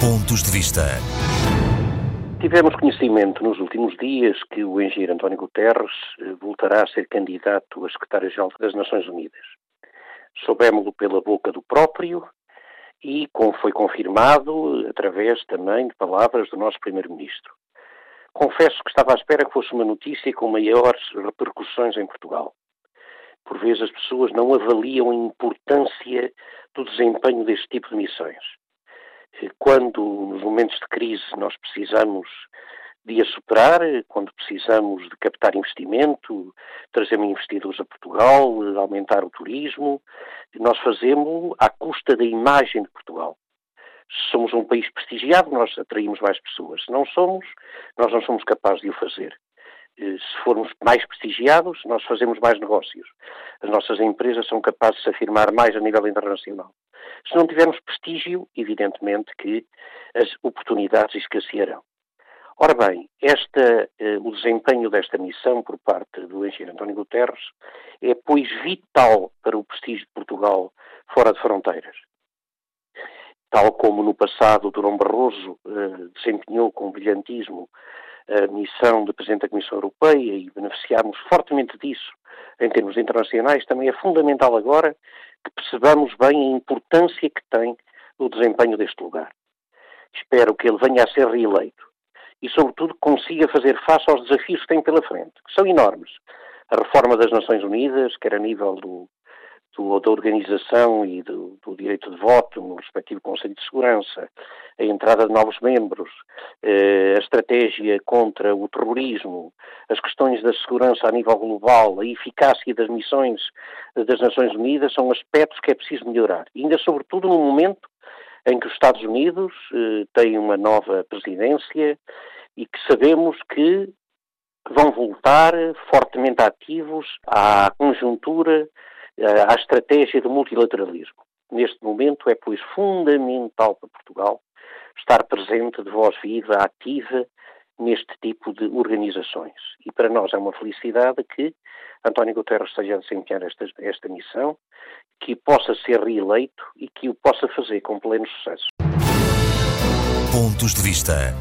Pontos de Vista. Tivemos conhecimento nos últimos dias que o engenheiro António Guterres eh, voltará a ser candidato a secretário-geral das Nações Unidas. Soubemos-lo pela boca do próprio e como foi confirmado através também de palavras do nosso primeiro-ministro. Confesso que estava à espera que fosse uma notícia com maiores repercussões em Portugal. Por vezes as pessoas não avaliam a importância do desempenho deste tipo de missões. Quando, nos momentos de crise, nós precisamos de a superar, quando precisamos de captar investimento, trazer investidores a Portugal, aumentar o turismo, nós fazemos à custa da imagem de Portugal. Se somos um país prestigiado, nós atraímos mais pessoas. Se não somos, nós não somos capazes de o fazer. Eh, se formos mais prestigiados, nós fazemos mais negócios. As nossas empresas são capazes de se afirmar mais a nível internacional. Se não tivermos prestígio, evidentemente que as oportunidades escassearão. Ora bem, esta, eh, o desempenho desta missão por parte do engenheiro António Guterres é, pois, vital para o prestígio de Portugal fora de fronteiras. Tal como no passado Durão Barroso eh, desempenhou com brilhantismo a missão de Presidente da Comissão Europeia e beneficiarmos fortemente disso em termos internacionais, também é fundamental agora que percebamos bem a importância que tem o desempenho deste lugar. Espero que ele venha a ser reeleito e, sobretudo, consiga fazer face aos desafios que tem pela frente, que são enormes. A reforma das Nações Unidas, quer a nível do, do, da organização e do, do, direito de voto no respectivo Conselho de Segurança, a entrada de novos membros, eh, a estratégia contra o terrorismo, as questões da segurança a nível global, a eficácia das missões das Nações Unidas são aspectos que é preciso melhorar. E ainda sobretudo no momento em que os Estados Unidos eh, têm uma nova presidência e que sabemos que vão voltar fortemente ativos à conjuntura à estratégia do multilateralismo. Neste momento é, pois, fundamental para Portugal estar presente de voz viva, ativa, neste tipo de organizações. E para nós é uma felicidade que António Guterres esteja a desempenhar esta, esta missão, que possa ser reeleito e que o possa fazer com pleno sucesso. Pontos de vista.